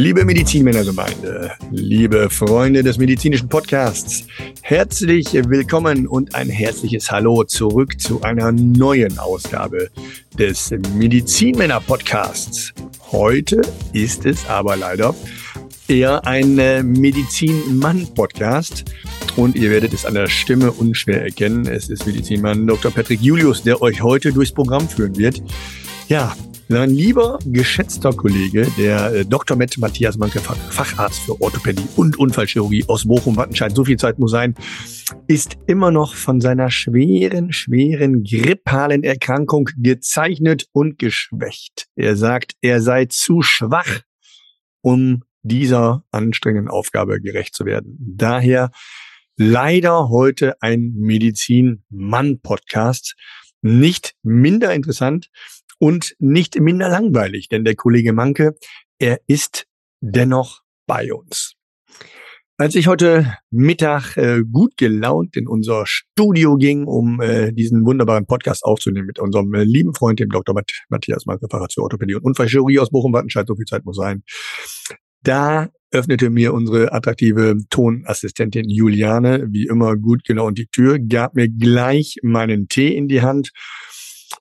Liebe Medizinmännergemeinde, liebe Freunde des medizinischen Podcasts, herzlich willkommen und ein herzliches Hallo zurück zu einer neuen Ausgabe des Medizinmänner Podcasts. Heute ist es aber leider eher ein äh, Medizinmann-Podcast. Und ihr werdet es an der Stimme unschwer erkennen. Es ist Medizinmann Dr. Patrick Julius, der euch heute durchs Programm führen wird. Ja, mein lieber, geschätzter Kollege, der äh, Dr. Met Matthias Manke, Facharzt für Orthopädie und Unfallchirurgie aus Bochum-Wattenscheid, so viel Zeit muss sein, ist immer noch von seiner schweren, schweren grippalen Erkrankung gezeichnet und geschwächt. Er sagt, er sei zu schwach, um dieser anstrengenden Aufgabe gerecht zu werden. Daher leider heute ein Medizin-Mann-Podcast. Nicht minder interessant und nicht minder langweilig, denn der Kollege Manke, er ist dennoch bei uns. Als ich heute Mittag äh, gut gelaunt in unser Studio ging, um äh, diesen wunderbaren Podcast aufzunehmen mit unserem äh, lieben Freund, dem Dr. Matthias Manke, Facharzt für Orthopädie und Unfallchirurgie aus Bochum-Wattenscheid, so viel Zeit muss sein, da öffnete mir unsere attraktive Tonassistentin Juliane, wie immer gut genau die Tür, gab mir gleich meinen Tee in die Hand.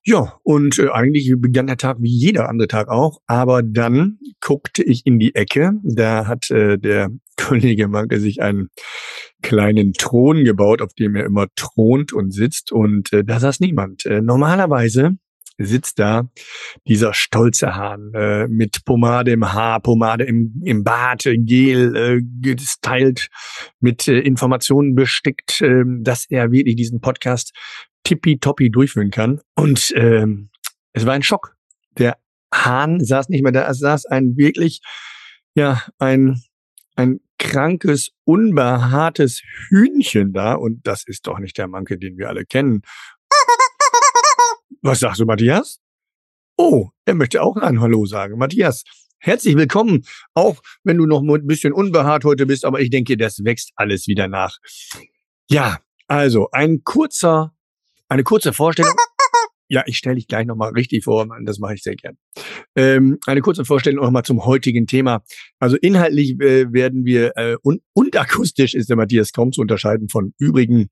Ja, und äh, eigentlich begann der Tag wie jeder andere Tag auch, aber dann guckte ich in die Ecke, da hat äh, der Kollege Manke sich einen kleinen Thron gebaut, auf dem er immer thront und sitzt und äh, da saß niemand. Äh, normalerweise sitzt da dieser stolze Hahn äh, mit Pomade im Haar, Pomade im, im Bart, Gel äh, gestylt, mit äh, Informationen bestickt, äh, dass er wirklich diesen Podcast tippitoppi durchführen kann. Und ähm, es war ein Schock. Der Hahn saß nicht mehr da, es saß ein wirklich, ja, ein, ein krankes, unbehaartes Hühnchen da. Und das ist doch nicht der Manke, den wir alle kennen. Was sagst du, Matthias? Oh, er möchte auch ein Hallo sagen. Matthias, herzlich willkommen. Auch wenn du noch ein bisschen unbehaart heute bist, aber ich denke, das wächst alles wieder nach. Ja, also ein kurzer, eine kurze Vorstellung. Ja, ich stelle dich gleich nochmal richtig vor, das mache ich sehr gern. Ähm, eine kurze Vorstellung nochmal zum heutigen Thema. Also inhaltlich äh, werden wir, äh, und, und akustisch ist der Matthias kaum zu unterscheiden von übrigen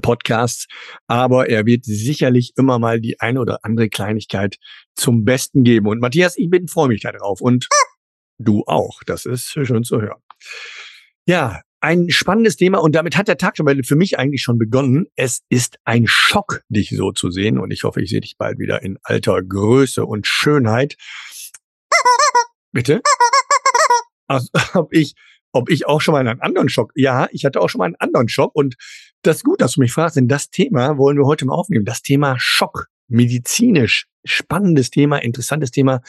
Podcasts, aber er wird sicherlich immer mal die eine oder andere Kleinigkeit zum Besten geben. Und Matthias, ich bin freue mich darauf und du auch. Das ist schön zu hören. Ja, ein spannendes Thema und damit hat der Tag schon für mich eigentlich schon begonnen. Es ist ein Schock, dich so zu sehen und ich hoffe, ich sehe dich bald wieder in alter Größe und Schönheit. Bitte? Also, ob ich ob ich auch schon mal einen anderen Schock. Ja, ich hatte auch schon mal einen anderen Schock und das ist gut, dass du mich fragst, denn das Thema wollen wir heute mal aufnehmen. Das Thema Schock, medizinisch, spannendes Thema, interessantes Thema,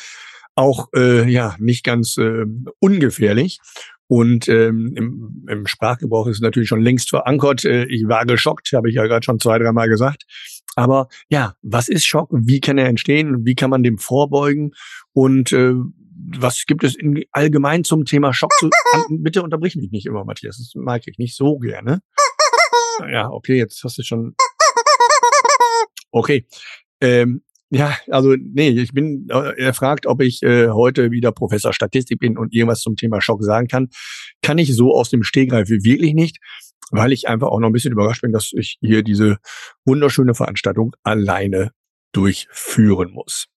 auch äh, ja nicht ganz äh, ungefährlich. Und ähm, im, im Sprachgebrauch ist es natürlich schon längst verankert. Äh, ich war geschockt, habe ich ja gerade schon zwei, dreimal gesagt. Aber ja, was ist Schock? Wie kann er entstehen? Wie kann man dem vorbeugen? Und äh, was gibt es in, allgemein zum Thema Schock zu? An, bitte unterbrich mich nicht immer, Matthias. Das mag ich nicht so gerne. Ja, okay, jetzt hast du schon. Okay. Ähm, ja, also nee, ich bin, äh, er fragt, ob ich äh, heute wieder Professor Statistik bin und irgendwas zum Thema Schock sagen kann. Kann ich so aus dem Stegreif wirklich nicht, weil ich einfach auch noch ein bisschen überrascht bin, dass ich hier diese wunderschöne Veranstaltung alleine durchführen muss.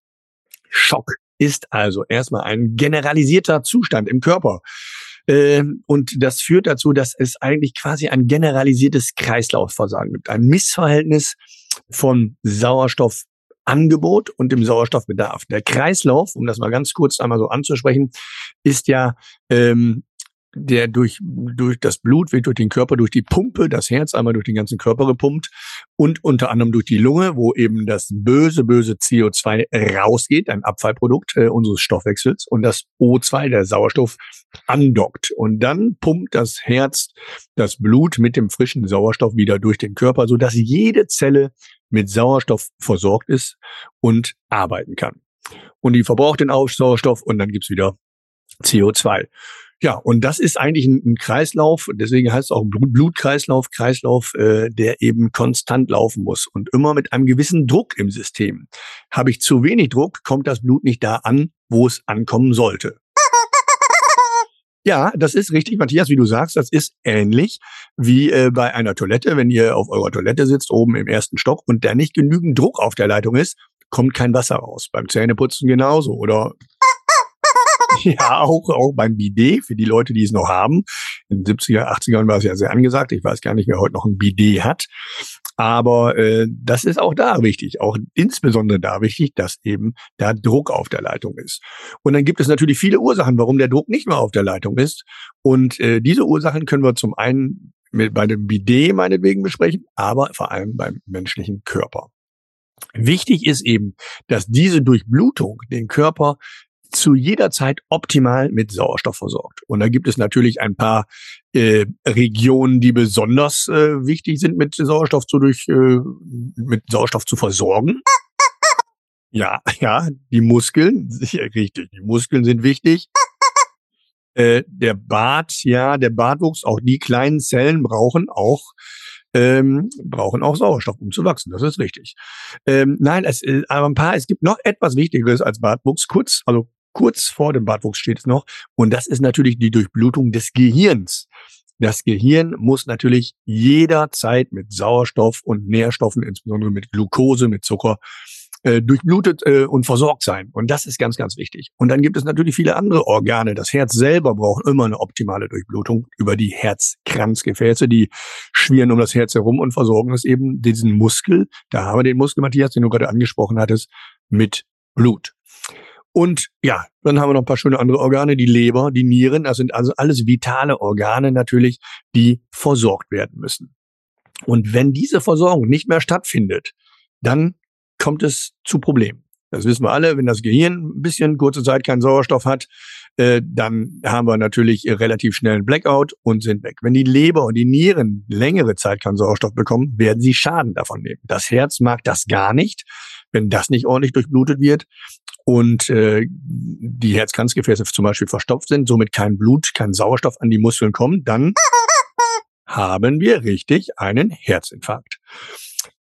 Schock ist also erstmal ein generalisierter Zustand im Körper. Ähm, und das führt dazu, dass es eigentlich quasi ein generalisiertes Kreislaufversagen gibt. Ein Missverhältnis von Sauerstoffangebot und dem Sauerstoffbedarf. Der Kreislauf, um das mal ganz kurz einmal so anzusprechen, ist ja ähm, der durch, durch das Blut wird durch den Körper, durch die Pumpe, das Herz einmal durch den ganzen Körper gepumpt und unter anderem durch die Lunge, wo eben das böse, böse CO2 rausgeht, ein Abfallprodukt äh, unseres Stoffwechsels und das O2, der Sauerstoff, andockt. Und dann pumpt das Herz das Blut mit dem frischen Sauerstoff wieder durch den Körper, sodass jede Zelle mit Sauerstoff versorgt ist und arbeiten kann. Und die verbraucht den Sauerstoff und dann gibt's wieder CO2. Ja, und das ist eigentlich ein, ein Kreislauf, deswegen heißt es auch Blut Blutkreislauf, Kreislauf, äh, der eben konstant laufen muss und immer mit einem gewissen Druck im System. Habe ich zu wenig Druck, kommt das Blut nicht da an, wo es ankommen sollte. Ja, das ist richtig, Matthias, wie du sagst, das ist ähnlich wie äh, bei einer Toilette. Wenn ihr auf eurer Toilette sitzt, oben im ersten Stock und da nicht genügend Druck auf der Leitung ist, kommt kein Wasser raus. Beim Zähneputzen genauso oder ja, auch, auch beim Bidet, für die Leute, die es noch haben. In den 70er, 80ern war es ja sehr angesagt. Ich weiß gar nicht, wer heute noch ein Bidet hat. Aber äh, das ist auch da wichtig, auch insbesondere da wichtig, dass eben da Druck auf der Leitung ist. Und dann gibt es natürlich viele Ursachen, warum der Druck nicht mehr auf der Leitung ist. Und äh, diese Ursachen können wir zum einen mit, bei dem Bidet meinetwegen besprechen, aber vor allem beim menschlichen Körper. Wichtig ist eben, dass diese Durchblutung den Körper zu jeder Zeit optimal mit Sauerstoff versorgt. Und da gibt es natürlich ein paar äh, Regionen, die besonders äh, wichtig sind, mit Sauerstoff zu durch äh, mit Sauerstoff zu versorgen. Ja, ja, die Muskeln, richtig, die Muskeln sind wichtig. Äh, der Bart, ja, der Bartwuchs, auch die kleinen Zellen brauchen auch ähm, brauchen auch Sauerstoff, um zu wachsen. Das ist richtig. Ähm, nein, es, äh, aber ein paar, es gibt noch etwas Wichtigeres als Bartwuchs. Kurz, also kurz vor dem Bartwuchs steht es noch. Und das ist natürlich die Durchblutung des Gehirns. Das Gehirn muss natürlich jederzeit mit Sauerstoff und Nährstoffen, insbesondere mit Glucose, mit Zucker, äh, durchblutet äh, und versorgt sein. Und das ist ganz, ganz wichtig. Und dann gibt es natürlich viele andere Organe. Das Herz selber braucht immer eine optimale Durchblutung über die Herzkranzgefäße, die schwirren um das Herz herum und versorgen es eben diesen Muskel. Da haben wir den Muskel, Matthias, den du gerade angesprochen hattest, mit Blut. Und ja, dann haben wir noch ein paar schöne andere Organe, die Leber, die Nieren. Das sind also alles vitale Organe natürlich, die versorgt werden müssen. Und wenn diese Versorgung nicht mehr stattfindet, dann kommt es zu Problemen. Das wissen wir alle, wenn das Gehirn ein bisschen kurze Zeit keinen Sauerstoff hat, äh, dann haben wir natürlich relativ schnell einen Blackout und sind weg. Wenn die Leber und die Nieren längere Zeit keinen Sauerstoff bekommen, werden sie Schaden davon nehmen. Das Herz mag das gar nicht, wenn das nicht ordentlich durchblutet wird und äh, die Herzkranzgefäße zum Beispiel verstopft sind, somit kein Blut, kein Sauerstoff an die Muskeln kommt, dann haben wir richtig einen Herzinfarkt.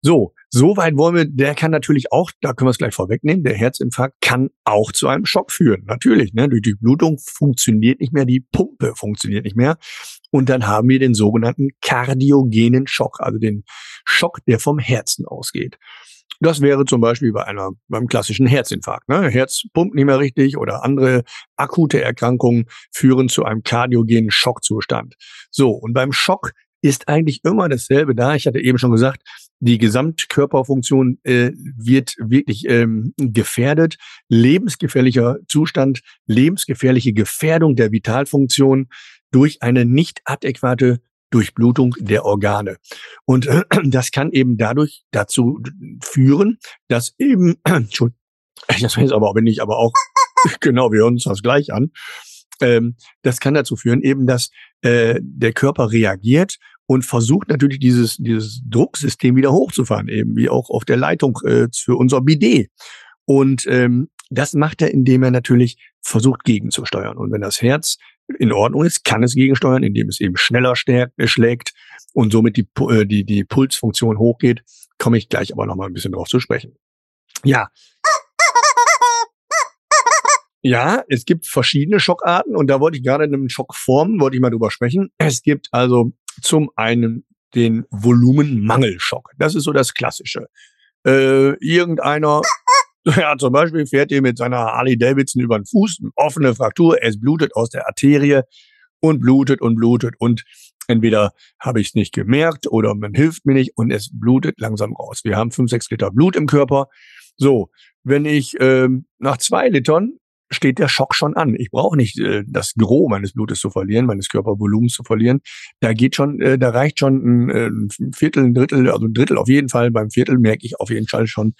So, so weit wollen wir, der kann natürlich auch, da können wir es gleich vorwegnehmen, der Herzinfarkt kann auch zu einem Schock führen. Natürlich, ne, durch die Blutung funktioniert nicht mehr, die Pumpe funktioniert nicht mehr. Und dann haben wir den sogenannten kardiogenen Schock, also den Schock, der vom Herzen ausgeht. Das wäre zum Beispiel bei einer, beim klassischen Herzinfarkt. Ne? Herz pumpt nicht mehr richtig oder andere akute Erkrankungen führen zu einem kardiogenen Schockzustand. So, und beim Schock ist eigentlich immer dasselbe da. Ich hatte eben schon gesagt, die Gesamtkörperfunktion äh, wird wirklich ähm, gefährdet. Lebensgefährlicher Zustand, lebensgefährliche Gefährdung der Vitalfunktion durch eine nicht adäquate Durchblutung der Organe. Und äh, das kann eben dadurch dazu führen, dass eben, schon, das weiß aber, wenn ich aber auch, genau, wir hören uns das gleich an, ähm, das kann dazu führen eben, dass äh, der Körper reagiert und versucht natürlich dieses, dieses Drucksystem wieder hochzufahren, eben wie auch auf der Leitung äh, für unser Bidet. Und ähm, das macht er, indem er natürlich versucht gegenzusteuern. Und wenn das Herz in Ordnung ist, kann es gegensteuern, indem es eben schneller äh, schlägt und somit die, äh, die, die Pulsfunktion hochgeht. Komme ich gleich aber noch mal ein bisschen drauf zu sprechen. Ja. Ja, es gibt verschiedene Schockarten und da wollte ich gerade in einem Schockform, wollte ich mal drüber sprechen. Es gibt also zum einen den Volumenmangelschock. Das ist so das Klassische. Äh, irgendeiner Ja, zum Beispiel fährt ihr mit seiner Harley Davidson über den Fuß, offene Fraktur, es blutet aus der Arterie und blutet und blutet und entweder habe ich es nicht gemerkt oder man hilft mir nicht und es blutet langsam raus. Wir haben fünf, sechs Liter Blut im Körper. So, wenn ich ähm, nach zwei Litern steht der Schock schon an. Ich brauche nicht äh, das Gros meines Blutes zu verlieren, meines Körpervolumens zu verlieren. Da geht schon, äh, da reicht schon ein, äh, ein Viertel, ein Drittel, also ein Drittel auf jeden Fall. Beim Viertel merke ich auf jeden Fall schon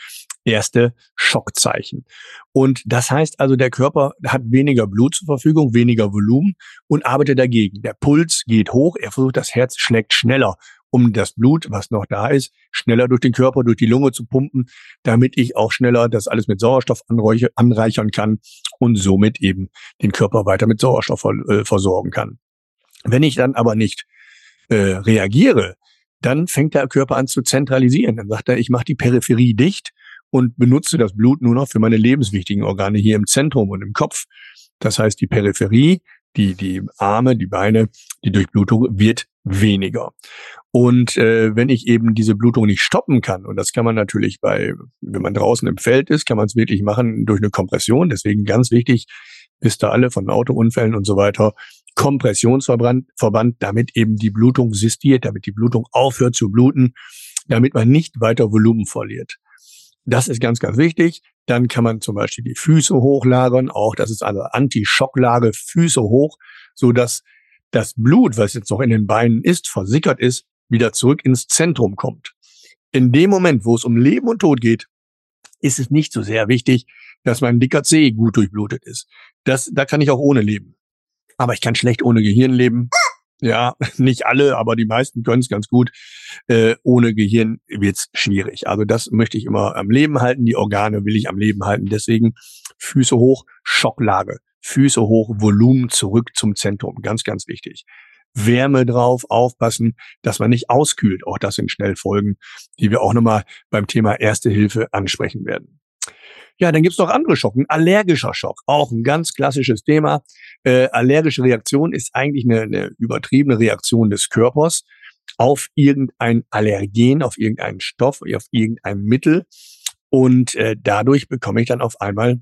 erste Schockzeichen. Und das heißt also, der Körper hat weniger Blut zur Verfügung, weniger Volumen und arbeitet dagegen. Der Puls geht hoch, er versucht, das Herz schlägt schneller um das Blut, was noch da ist, schneller durch den Körper, durch die Lunge zu pumpen, damit ich auch schneller das alles mit Sauerstoff anreichern kann und somit eben den Körper weiter mit Sauerstoff äh, versorgen kann. Wenn ich dann aber nicht äh, reagiere, dann fängt der Körper an zu zentralisieren. Dann sagt er, ich mache die Peripherie dicht und benutze das Blut nur noch für meine lebenswichtigen Organe hier im Zentrum und im Kopf. Das heißt, die Peripherie die, die Arme, die Beine, die Durchblutung wird weniger. Und äh, wenn ich eben diese Blutung nicht stoppen kann, und das kann man natürlich bei, wenn man draußen im Feld ist, kann man es wirklich machen durch eine Kompression. Deswegen ganz wichtig, wisst ihr alle von Autounfällen und so weiter, Kompressionsverband, Verband, damit eben die Blutung sistiert, damit die Blutung aufhört zu bluten, damit man nicht weiter Volumen verliert. Das ist ganz, ganz wichtig. Dann kann man zum Beispiel die Füße hochlagern. Auch das ist eine Anti-Schocklage, Füße hoch, so dass das Blut, was jetzt noch in den Beinen ist, versickert ist, wieder zurück ins Zentrum kommt. In dem Moment, wo es um Leben und Tod geht, ist es nicht so sehr wichtig, dass mein dicker C gut durchblutet ist. Das, da kann ich auch ohne leben. Aber ich kann schlecht ohne Gehirn leben. Ja, nicht alle, aber die meisten können es ganz gut. Äh, ohne Gehirn wird's schwierig. Also das möchte ich immer am Leben halten. Die Organe will ich am Leben halten. Deswegen Füße hoch, Schocklage. Füße hoch, Volumen zurück zum Zentrum. Ganz, ganz wichtig. Wärme drauf, aufpassen, dass man nicht auskühlt. Auch das sind Schnellfolgen, die wir auch nochmal beim Thema Erste Hilfe ansprechen werden. Ja, dann gibt's noch andere Schocken. Allergischer Schock, auch ein ganz klassisches Thema. Äh, allergische Reaktion ist eigentlich eine, eine übertriebene Reaktion des Körpers auf irgendein Allergen, auf irgendeinen Stoff, auf irgendein Mittel. Und äh, dadurch bekomme ich dann auf einmal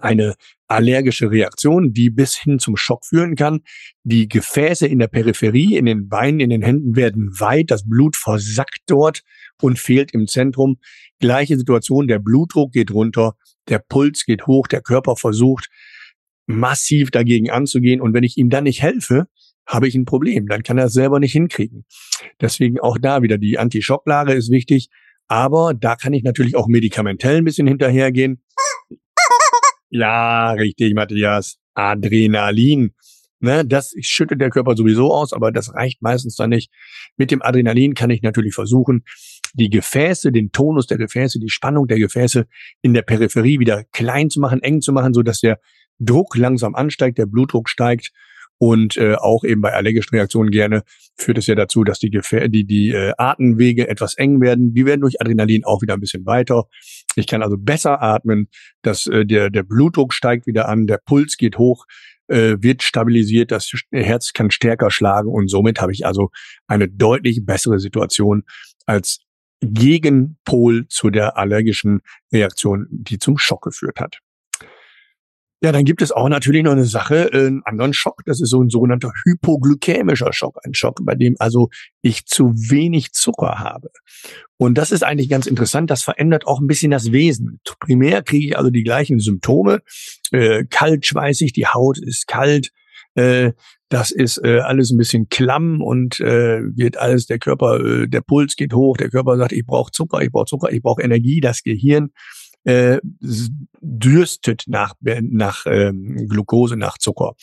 eine allergische Reaktion, die bis hin zum Schock führen kann. Die Gefäße in der Peripherie, in den Beinen, in den Händen werden weit, das Blut versackt dort und fehlt im Zentrum. Gleiche Situation, der Blutdruck geht runter, der Puls geht hoch, der Körper versucht massiv dagegen anzugehen und wenn ich ihm dann nicht helfe, habe ich ein Problem, dann kann er es selber nicht hinkriegen. Deswegen auch da wieder die Anti-Schocklage ist wichtig, aber da kann ich natürlich auch medikamentell ein bisschen hinterhergehen. Ja, richtig, Matthias. Adrenalin. Ne, das schüttet der Körper sowieso aus, aber das reicht meistens dann nicht. Mit dem Adrenalin kann ich natürlich versuchen, die Gefäße, den Tonus der Gefäße, die Spannung der Gefäße in der Peripherie wieder klein zu machen, eng zu machen, so dass der Druck langsam ansteigt, der Blutdruck steigt und äh, auch eben bei allergischen Reaktionen gerne führt es ja dazu, dass die, Gefä die, die äh, Atemwege etwas eng werden. Die werden durch Adrenalin auch wieder ein bisschen weiter. Ich kann also besser atmen, dass äh, der, der Blutdruck steigt wieder an, der Puls geht hoch, äh, wird stabilisiert, das Herz kann stärker schlagen und somit habe ich also eine deutlich bessere Situation als Gegenpol zu der allergischen Reaktion, die zum Schock geführt hat. Ja, dann gibt es auch natürlich noch eine Sache, äh, einen anderen Schock. Das ist so ein sogenannter hypoglykämischer Schock. Ein Schock, bei dem also ich zu wenig Zucker habe. Und das ist eigentlich ganz interessant. Das verändert auch ein bisschen das Wesen. Primär kriege ich also die gleichen Symptome. Äh, kalt schweißig, die Haut ist kalt. Äh, das ist äh, alles ein bisschen klamm und äh, wird alles, der Körper, äh, der Puls geht hoch, der Körper sagt, ich brauche Zucker, ich brauche Zucker, ich brauche Energie, das Gehirn äh, dürstet nach, nach ähm, Glucose, nach Zucker.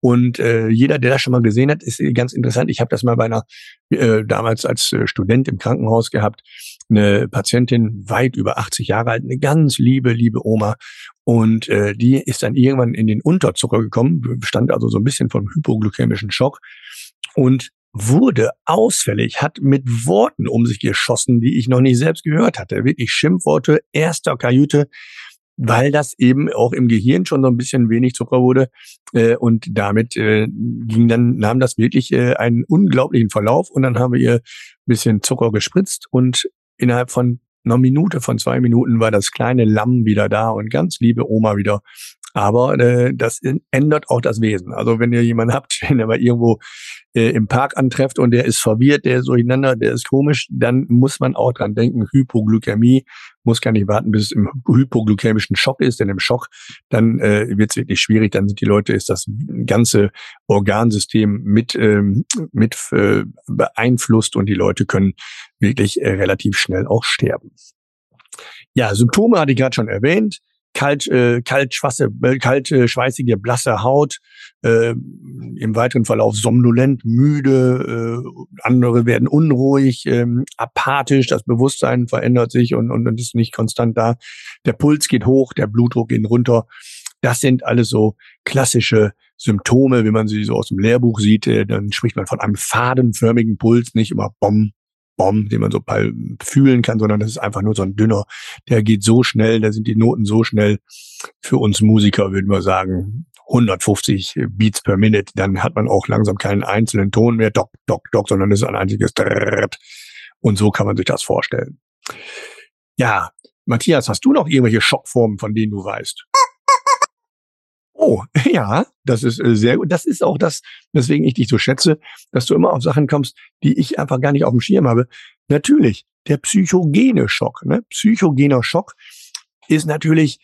Und äh, jeder, der das schon mal gesehen hat, ist ganz interessant. Ich habe das mal bei einer, äh, damals als äh, Student im Krankenhaus gehabt, eine Patientin weit über 80 Jahre alt, eine ganz liebe, liebe Oma. Und äh, die ist dann irgendwann in den Unterzucker gekommen, stand also so ein bisschen vom hypoglykämischen Schock. Und wurde ausfällig, hat mit Worten um sich geschossen, die ich noch nicht selbst gehört hatte. Wirklich Schimpfworte erster Kajüte, weil das eben auch im Gehirn schon so ein bisschen wenig Zucker wurde. Äh, und damit äh, ging dann, nahm das wirklich äh, einen unglaublichen Verlauf und dann haben wir ihr ein bisschen Zucker gespritzt und innerhalb von einer Minute, von zwei Minuten war das kleine Lamm wieder da und ganz liebe Oma wieder aber äh, das ändert auch das Wesen. Also wenn ihr jemanden habt, den ihr mal irgendwo äh, im Park antrefft und der ist verwirrt, der ist durcheinander, der ist komisch, dann muss man auch dran denken, Hypoglykämie, muss gar nicht warten, bis es im hypoglykämischen Schock ist, denn im Schock, dann äh, wird es wirklich schwierig, dann sind die Leute, ist das ganze Organsystem mit, ähm, mit äh, beeinflusst und die Leute können wirklich äh, relativ schnell auch sterben. Ja, Symptome hatte ich gerade schon erwähnt kalt, äh, kalt, schwasse, äh, kalte, schweißige, blasse Haut, äh, im weiteren Verlauf somnolent, müde, äh, andere werden unruhig, äh, apathisch, das Bewusstsein verändert sich und, und, und ist nicht konstant da. Der Puls geht hoch, der Blutdruck geht runter. Das sind alles so klassische Symptome, wie man sie so aus dem Lehrbuch sieht. Äh, dann spricht man von einem fadenförmigen Puls, nicht immer Bom, Bomb, den man so fühlen kann, sondern das ist einfach nur so ein dünner. Der geht so schnell, da sind die Noten so schnell. Für uns Musiker würden wir sagen, 150 Beats per Minute, dann hat man auch langsam keinen einzelnen Ton mehr, dock, dock, dock, sondern es ist ein einziges Drrrt. Und so kann man sich das vorstellen. Ja, Matthias, hast du noch irgendwelche Schockformen, von denen du weißt? Oh, ja, das ist äh, sehr gut. Das ist auch das, weswegen ich dich so schätze, dass du immer auf Sachen kommst, die ich einfach gar nicht auf dem Schirm habe. Natürlich, der psychogene Schock. Ne? Psychogener Schock ist natürlich,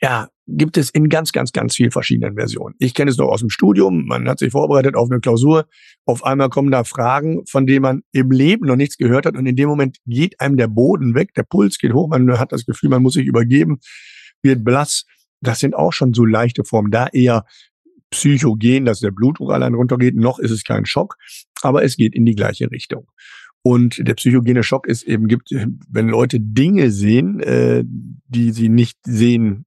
ja, gibt es in ganz, ganz, ganz vielen verschiedenen Versionen. Ich kenne es noch aus dem Studium. Man hat sich vorbereitet auf eine Klausur. Auf einmal kommen da Fragen, von denen man im Leben noch nichts gehört hat. Und in dem Moment geht einem der Boden weg, der Puls geht hoch. Man hat das Gefühl, man muss sich übergeben, wird blass das sind auch schon so leichte Formen. Da eher psychogen, dass der Blutdruck allein runtergeht. Noch ist es kein Schock, aber es geht in die gleiche Richtung. Und der psychogene Schock ist eben, gibt, wenn Leute Dinge sehen, äh, die sie nicht sehen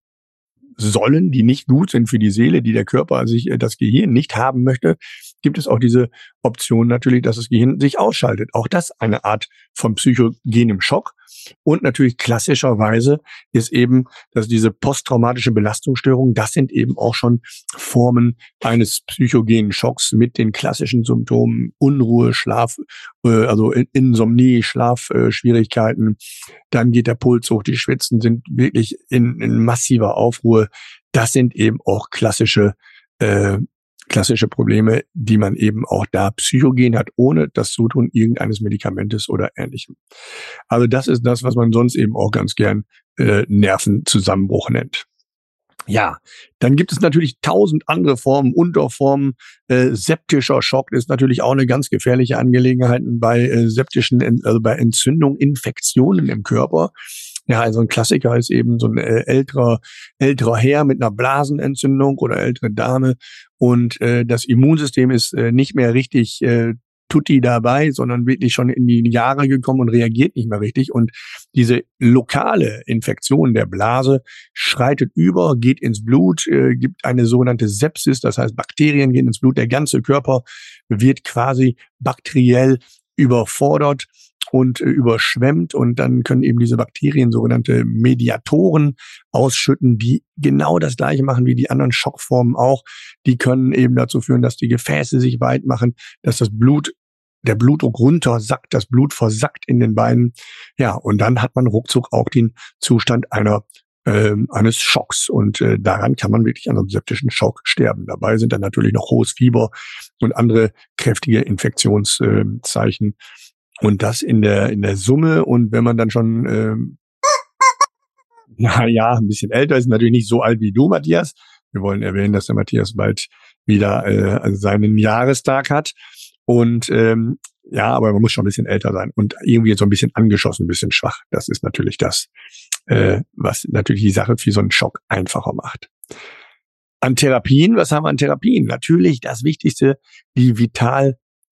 sollen, die nicht gut sind für die Seele, die der Körper sich äh, das Gehirn nicht haben möchte, gibt es auch diese Option natürlich, dass das Gehirn sich ausschaltet. Auch das eine Art von psychogenem Schock. Und natürlich klassischerweise ist eben, dass diese posttraumatische Belastungsstörung, das sind eben auch schon Formen eines psychogenen Schocks mit den klassischen Symptomen Unruhe, Schlaf, äh, also Insomnie, Schlafschwierigkeiten. Dann geht der Puls hoch, die Schwitzen sind wirklich in, in massiver Aufruhr. Das sind eben auch klassische äh, klassische Probleme, die man eben auch da psychogen hat, ohne das Zutun irgendeines Medikamentes oder ähnlichem. Also das ist das, was man sonst eben auch ganz gern äh, Nervenzusammenbruch nennt. Ja, dann gibt es natürlich tausend andere Formen, Unterformen. Äh, septischer Schock ist natürlich auch eine ganz gefährliche Angelegenheit bei äh, septischen, also bei Entzündungen, Infektionen im Körper. Ja, also ein Klassiker ist eben so ein äh, älterer, älterer Herr mit einer Blasenentzündung oder ältere Dame. Und äh, das Immunsystem ist äh, nicht mehr richtig äh, tutti dabei, sondern wirklich schon in die Jahre gekommen und reagiert nicht mehr richtig. Und diese lokale Infektion der Blase schreitet über, geht ins Blut, äh, gibt eine sogenannte Sepsis, das heißt Bakterien gehen ins Blut, der ganze Körper wird quasi bakteriell überfordert und äh, überschwemmt und dann können eben diese Bakterien sogenannte Mediatoren ausschütten, die genau das gleiche machen wie die anderen Schockformen auch. Die können eben dazu führen, dass die Gefäße sich weit machen, dass das Blut der Blutdruck runtersackt, das Blut versackt in den Beinen. Ja, und dann hat man ruckzuck auch den Zustand einer äh, eines Schocks. Und äh, daran kann man wirklich an einem septischen Schock sterben. Dabei sind dann natürlich noch hohes Fieber und andere kräftige Infektionszeichen. Und das in der, in der Summe. Und wenn man dann schon, ähm, na ja, ein bisschen älter ist, natürlich nicht so alt wie du, Matthias. Wir wollen erwähnen, dass der Matthias bald wieder äh, seinen Jahrestag hat. Und ähm, ja, aber man muss schon ein bisschen älter sein und irgendwie so ein bisschen angeschossen, ein bisschen schwach. Das ist natürlich das, äh, was natürlich die Sache für so einen Schock einfacher macht. An Therapien, was haben wir an Therapien? Natürlich das Wichtigste, die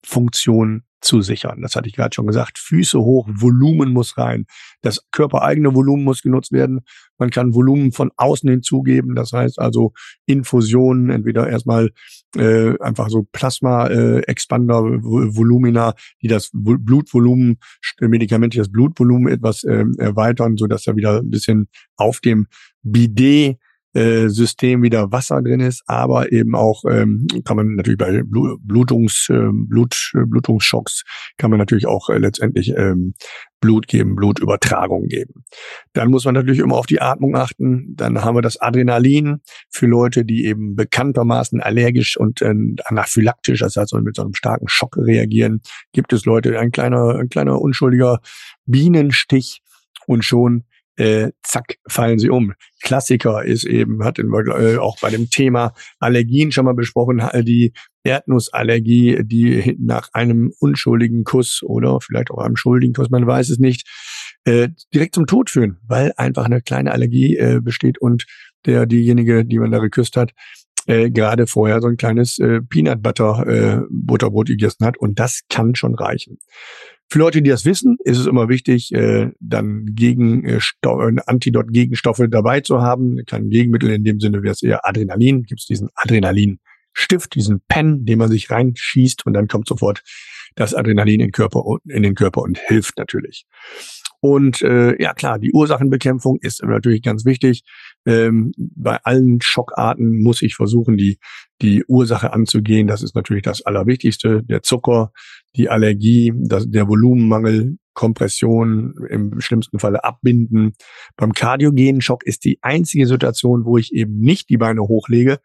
Vitalfunktion zu sichern. Das hatte ich gerade schon gesagt. Füße hoch, Volumen muss rein. Das körpereigene Volumen muss genutzt werden. Man kann Volumen von außen hinzugeben. Das heißt also Infusionen, entweder erstmal äh, einfach so Plasma-Expander-Volumina, die das Blutvolumen, medikamentös das Blutvolumen etwas äh, erweitern, so dass er wieder ein bisschen auf dem Bidet äh, System wieder Wasser drin ist, aber eben auch ähm, kann man natürlich bei Blutungs, äh, Blut, Blutungsschocks kann man natürlich auch äh, letztendlich ähm, Blut geben, Blutübertragung geben. Dann muss man natürlich immer auf die Atmung achten. Dann haben wir das Adrenalin für Leute, die eben bekanntermaßen allergisch und äh, anaphylaktisch, das heißt mit so einem starken Schock reagieren. Gibt es Leute, ein kleiner, ein kleiner unschuldiger Bienenstich und schon äh, zack, fallen sie um. Klassiker ist eben, hatten wir äh, auch bei dem Thema Allergien schon mal besprochen, die Erdnussallergie, die nach einem unschuldigen Kuss oder vielleicht auch einem schuldigen Kuss, man weiß es nicht, äh, direkt zum Tod führen, weil einfach eine kleine Allergie äh, besteht und der diejenige, die man da geküsst hat, äh, gerade vorher so ein kleines äh, Peanut Butter äh, Butterbrot gegessen hat und das kann schon reichen. Für Leute, die das wissen, ist es immer wichtig, äh, dann gegen äh, Antidot-Gegenstoffe dabei zu haben. Kein Gegenmittel in dem Sinne wäre es eher Adrenalin. Gibt es diesen Adrenalinstift, diesen Pen, den man sich reinschießt und dann kommt sofort das Adrenalin in den Körper und hilft natürlich. Und äh, ja klar, die Ursachenbekämpfung ist natürlich ganz wichtig. Ähm, bei allen Schockarten muss ich versuchen, die, die Ursache anzugehen. Das ist natürlich das Allerwichtigste. Der Zucker, die Allergie, das, der Volumenmangel, Kompression, im schlimmsten Falle abbinden. Beim kardiogenen Schock ist die einzige Situation, wo ich eben nicht die Beine hochlege,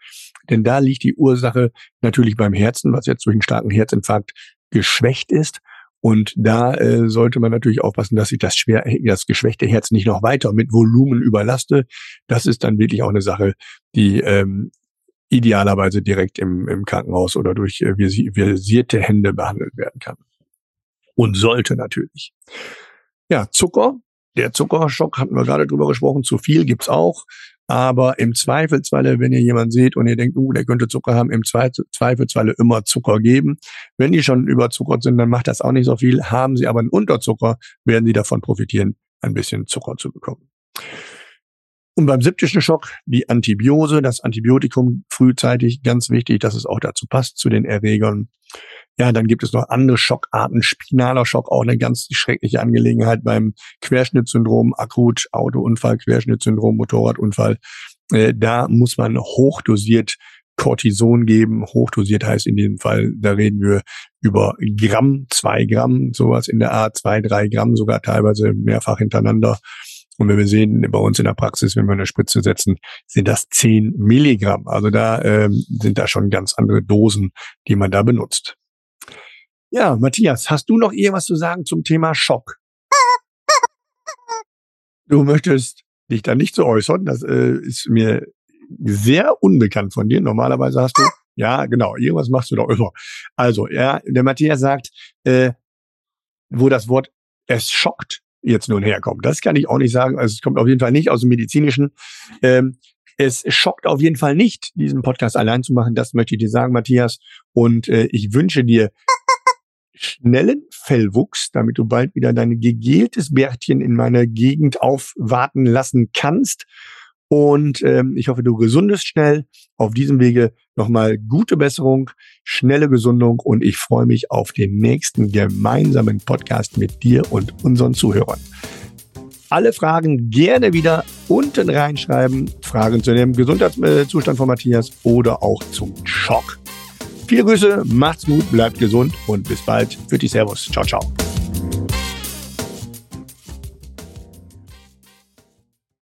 denn da liegt die Ursache natürlich beim Herzen, was jetzt durch einen starken Herzinfarkt geschwächt ist. Und da äh, sollte man natürlich aufpassen, dass ich das schwer, das geschwächte Herz nicht noch weiter mit Volumen überlaste. Das ist dann wirklich auch eine Sache, die ähm, idealerweise direkt im, im Krankenhaus oder durch äh, versierte Hände behandelt werden kann. Und sollte natürlich. Ja, Zucker. Der Zuckerschock hatten wir gerade drüber gesprochen. Zu viel gibt's auch. Aber im Zweifelsfalle, wenn ihr jemanden seht und ihr denkt, uh, der könnte Zucker haben, im Zweifelsfalle immer Zucker geben. Wenn die schon überzuckert sind, dann macht das auch nicht so viel. Haben sie aber einen Unterzucker, werden sie davon profitieren, ein bisschen Zucker zu bekommen. Und beim septischen Schock die Antibiose, das Antibiotikum frühzeitig, ganz wichtig, dass es auch dazu passt zu den Erregern. Ja, dann gibt es noch andere Schockarten. Spinaler Schock, auch eine ganz schreckliche Angelegenheit beim Querschnittsyndrom, akut Autounfall, Querschnittsyndrom, Motorradunfall. Äh, da muss man hochdosiert Cortison geben. Hochdosiert heißt in diesem Fall, da reden wir über Gramm, zwei Gramm, sowas in der Art, zwei, drei Gramm, sogar teilweise mehrfach hintereinander. Und wenn wir sehen, bei uns in der Praxis, wenn wir eine Spritze setzen, sind das zehn Milligramm. Also da ähm, sind da schon ganz andere Dosen, die man da benutzt. Ja, Matthias, hast du noch irgendwas zu sagen zum Thema Schock? Du möchtest dich da nicht zu äußern. Das äh, ist mir sehr unbekannt von dir. Normalerweise hast du, ja, genau, irgendwas machst du doch immer. Also, ja, der Matthias sagt, äh, wo das Wort es schockt jetzt nun herkommt. Das kann ich auch nicht sagen. Also es kommt auf jeden Fall nicht aus dem Medizinischen. Ähm, es schockt auf jeden Fall nicht, diesen Podcast allein zu machen. Das möchte ich dir sagen, Matthias. Und äh, ich wünsche dir schnellen Fellwuchs, damit du bald wieder dein gegeltes Bärtchen in meiner Gegend aufwarten lassen kannst. Und ähm, ich hoffe, du gesundest schnell. Auf diesem Wege nochmal gute Besserung, schnelle Gesundung und ich freue mich auf den nächsten gemeinsamen Podcast mit dir und unseren Zuhörern. Alle Fragen gerne wieder unten reinschreiben. Fragen zu dem Gesundheitszustand von Matthias oder auch zum Schock. Viele Grüße, macht's gut, bleibt gesund und bis bald. Für die Servus. Ciao, ciao.